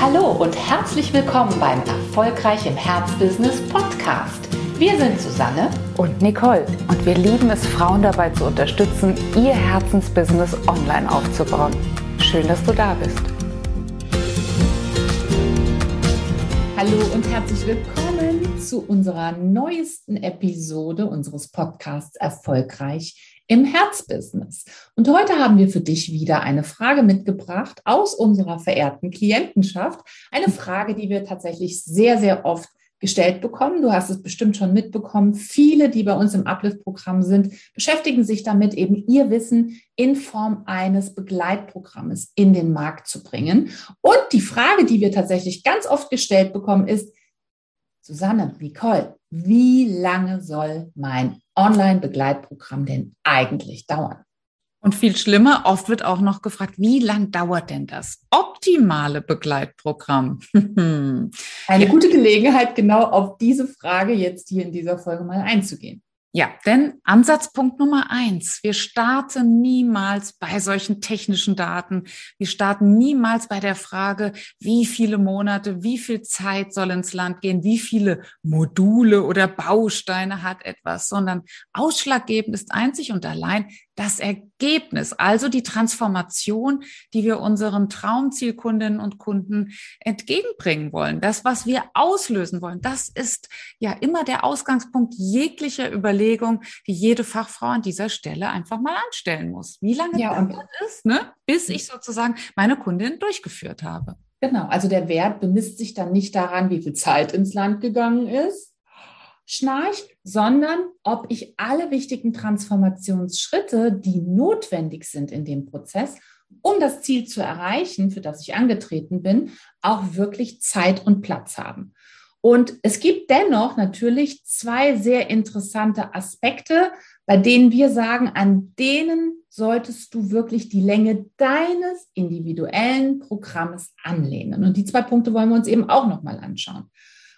Hallo und herzlich willkommen beim Erfolgreich im Herzbusiness Podcast. Wir sind Susanne und Nicole und wir lieben es, Frauen dabei zu unterstützen, ihr Herzensbusiness online aufzubauen. Schön, dass du da bist. Hallo und herzlich willkommen zu unserer neuesten Episode unseres Podcasts Erfolgreich im Herzbusiness. Und heute haben wir für dich wieder eine Frage mitgebracht aus unserer verehrten Klientenschaft. Eine Frage, die wir tatsächlich sehr, sehr oft gestellt bekommen. Du hast es bestimmt schon mitbekommen. Viele, die bei uns im Uplift-Programm sind, beschäftigen sich damit, eben ihr Wissen in Form eines Begleitprogrammes in den Markt zu bringen. Und die Frage, die wir tatsächlich ganz oft gestellt bekommen, ist, Susanne, Nicole, wie lange soll mein Online-Begleitprogramm denn eigentlich dauern? Und viel schlimmer, oft wird auch noch gefragt, wie lang dauert denn das optimale Begleitprogramm? Eine gute Gelegenheit, genau auf diese Frage jetzt hier in dieser Folge mal einzugehen. Ja, denn Ansatzpunkt Nummer eins, wir starten niemals bei solchen technischen Daten. Wir starten niemals bei der Frage, wie viele Monate, wie viel Zeit soll ins Land gehen, wie viele Module oder Bausteine hat etwas, sondern ausschlaggebend ist einzig und allein, das Ergebnis, also die Transformation, die wir unseren Traumzielkundinnen und Kunden entgegenbringen wollen. Das, was wir auslösen wollen, das ist ja immer der Ausgangspunkt jeglicher Überlegung, die jede Fachfrau an dieser Stelle einfach mal anstellen muss. Wie lange ja, dauert es, ne, bis ich sozusagen meine Kundin durchgeführt habe? Genau, also der Wert bemisst sich dann nicht daran, wie viel Zeit ins Land gegangen ist, schnarcht, sondern ob ich alle wichtigen Transformationsschritte, die notwendig sind in dem Prozess, um das Ziel zu erreichen, für das ich angetreten bin, auch wirklich Zeit und Platz haben. Und es gibt dennoch natürlich zwei sehr interessante Aspekte, bei denen wir sagen, an denen solltest du wirklich die Länge deines individuellen Programmes anlehnen. Und die zwei Punkte wollen wir uns eben auch nochmal anschauen.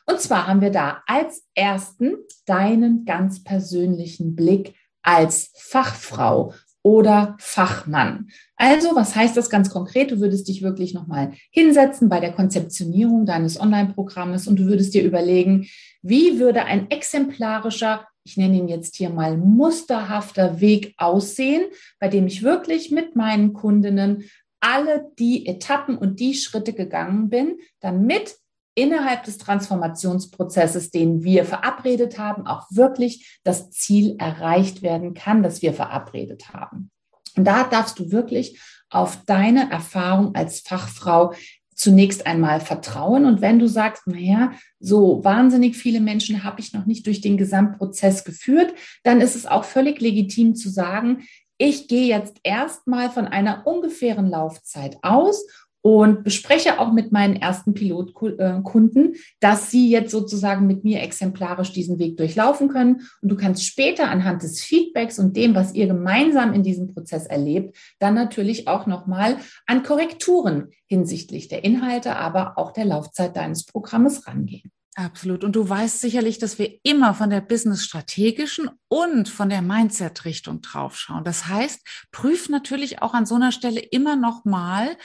Und zwar haben wir da als ersten deinen ganz persönlichen Blick als Fachfrau oder Fachmann. Also, was heißt das ganz konkret? Du würdest dich wirklich nochmal hinsetzen bei der Konzeptionierung deines Online-Programmes und du würdest dir überlegen, wie würde ein exemplarischer, ich nenne ihn jetzt hier mal musterhafter Weg aussehen, bei dem ich wirklich mit meinen Kundinnen alle die Etappen und die Schritte gegangen bin, damit innerhalb des Transformationsprozesses, den wir verabredet haben, auch wirklich das Ziel erreicht werden kann, das wir verabredet haben. Und da darfst du wirklich auf deine Erfahrung als Fachfrau zunächst einmal vertrauen. Und wenn du sagst, naja, so wahnsinnig viele Menschen habe ich noch nicht durch den Gesamtprozess geführt, dann ist es auch völlig legitim zu sagen, ich gehe jetzt erstmal von einer ungefähren Laufzeit aus und bespreche auch mit meinen ersten Pilotkunden, dass sie jetzt sozusagen mit mir exemplarisch diesen Weg durchlaufen können. Und du kannst später anhand des Feedbacks und dem, was ihr gemeinsam in diesem Prozess erlebt, dann natürlich auch nochmal an Korrekturen hinsichtlich der Inhalte, aber auch der Laufzeit deines Programmes rangehen. Absolut. Und du weißt sicherlich, dass wir immer von der business-strategischen und von der Mindset-Richtung draufschauen. Das heißt, prüf natürlich auch an so einer Stelle immer noch mal,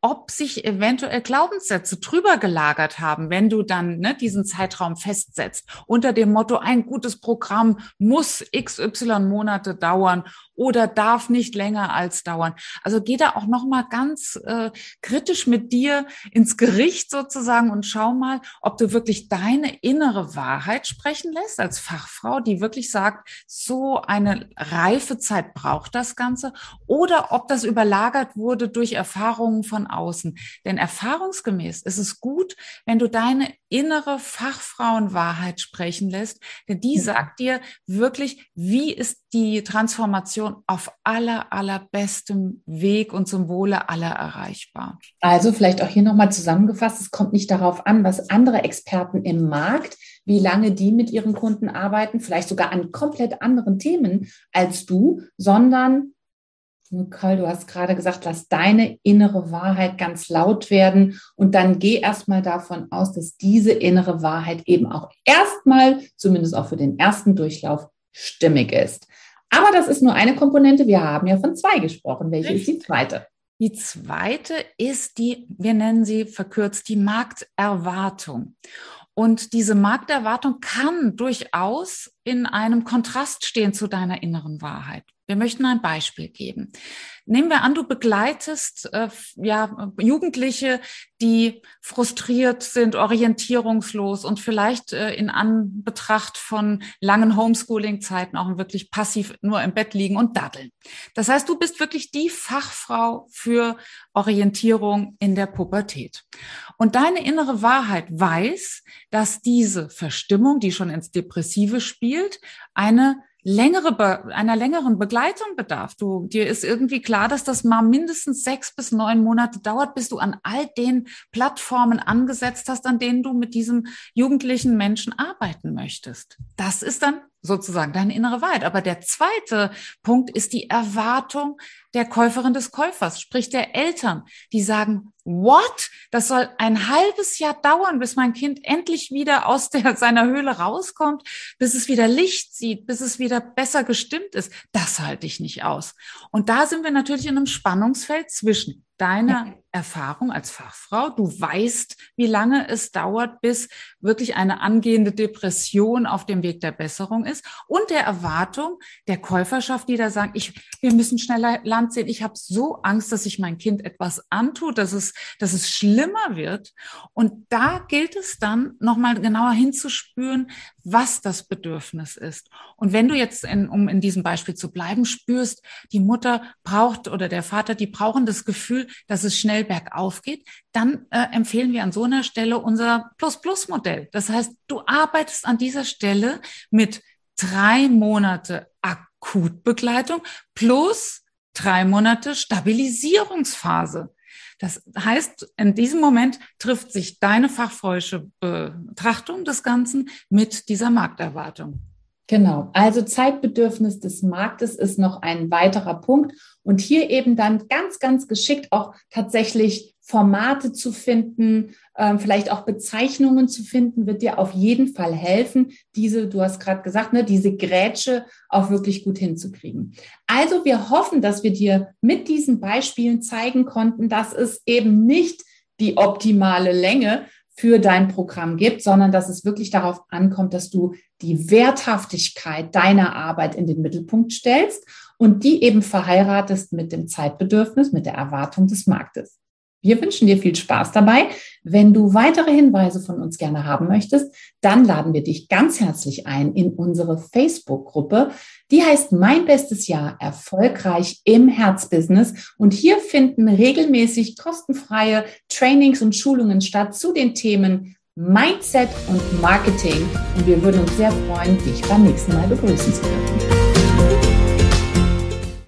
ob sich eventuell Glaubenssätze drüber gelagert haben, wenn du dann ne, diesen Zeitraum festsetzt. Unter dem Motto, ein gutes Programm muss XY Monate dauern oder darf nicht länger als dauern. Also geh da auch noch mal ganz äh, kritisch mit dir ins Gericht sozusagen und schau mal, ob du wirklich deine innere Wahrheit sprechen lässt als Fachfrau, die wirklich sagt, so eine reife Zeit braucht das Ganze oder ob das überlagert wurde durch Erfahrungen von außen. Denn erfahrungsgemäß ist es gut, wenn du deine innere Fachfrauenwahrheit sprechen lässt, denn die sagt dir wirklich, wie ist die Transformation auf aller, allerbestem Weg und zum Wohle aller erreichbar. Also vielleicht auch hier nochmal zusammengefasst, es kommt nicht darauf an, was andere Experten im Markt, wie lange die mit ihren Kunden arbeiten, vielleicht sogar an komplett anderen Themen als du, sondern Nicole, du hast gerade gesagt, lass deine innere Wahrheit ganz laut werden und dann geh erstmal davon aus, dass diese innere Wahrheit eben auch erstmal, zumindest auch für den ersten Durchlauf, stimmig ist. Aber das ist nur eine Komponente. Wir haben ja von zwei gesprochen. Welche ist die zweite? Die zweite ist die, wir nennen sie verkürzt, die Markterwartung. Und diese Markterwartung kann durchaus in einem Kontrast stehen zu deiner inneren Wahrheit. Wir möchten ein Beispiel geben. Nehmen wir an, du begleitest äh, ja, Jugendliche, die frustriert sind, orientierungslos und vielleicht äh, in Anbetracht von langen Homeschooling-Zeiten auch wirklich passiv nur im Bett liegen und daddeln. Das heißt, du bist wirklich die Fachfrau für Orientierung in der Pubertät. Und deine innere Wahrheit weiß, dass diese Verstimmung, die schon ins Depressive spielt, eine längere, einer längeren Begleitung bedarf. Du, dir ist irgendwie klar, dass das mal mindestens sechs bis neun Monate dauert, bis du an all den Plattformen angesetzt hast, an denen du mit diesem jugendlichen Menschen arbeiten möchtest. Das ist dann sozusagen deine innere Wahrheit. Aber der zweite Punkt ist die Erwartung der Käuferin des Käufers, sprich der Eltern, die sagen, what? Das soll ein halbes Jahr dauern, bis mein Kind endlich wieder aus der, seiner Höhle rauskommt, bis es wieder Licht sieht, bis es wieder besser gestimmt ist. Das halte ich nicht aus. Und da sind wir natürlich in einem Spannungsfeld zwischen deiner Erfahrung als Fachfrau. Du weißt, wie lange es dauert, bis wirklich eine angehende Depression auf dem Weg der Besserung ist und der Erwartung der Käuferschaft, die da sagen, ich, wir müssen schneller Land sehen. Ich habe so Angst, dass sich mein Kind etwas antut, dass es, dass es schlimmer wird. Und da gilt es dann, nochmal genauer hinzuspüren, was das Bedürfnis ist. Und wenn du jetzt, in, um in diesem Beispiel zu bleiben, spürst, die Mutter braucht oder der Vater, die brauchen das Gefühl, dass es schnell bergauf geht, dann äh, empfehlen wir an so einer Stelle unser Plus-Plus-Modell. Das heißt, du arbeitest an dieser Stelle mit drei Monate Akutbegleitung plus drei Monate Stabilisierungsphase. Das heißt, in diesem Moment trifft sich deine fachfreuische Betrachtung des Ganzen mit dieser Markterwartung. Genau, also Zeitbedürfnis des Marktes ist noch ein weiterer Punkt und hier eben dann ganz, ganz geschickt auch tatsächlich Formate zu finden, ähm, vielleicht auch Bezeichnungen zu finden, wird dir auf jeden Fall helfen, diese, du hast gerade gesagt, ne, diese Grätsche auch wirklich gut hinzukriegen. Also wir hoffen, dass wir dir mit diesen Beispielen zeigen konnten, dass es eben nicht die optimale Länge für dein Programm gibt, sondern dass es wirklich darauf ankommt, dass du die Werthaftigkeit deiner Arbeit in den Mittelpunkt stellst und die eben verheiratest mit dem Zeitbedürfnis, mit der Erwartung des Marktes. Wir wünschen dir viel Spaß dabei. Wenn du weitere Hinweise von uns gerne haben möchtest, dann laden wir dich ganz herzlich ein in unsere Facebook-Gruppe. Die heißt Mein bestes Jahr erfolgreich im Herzbusiness. Und hier finden regelmäßig kostenfreie Trainings und Schulungen statt zu den Themen Mindset und Marketing. Und wir würden uns sehr freuen, dich beim nächsten Mal begrüßen zu dürfen.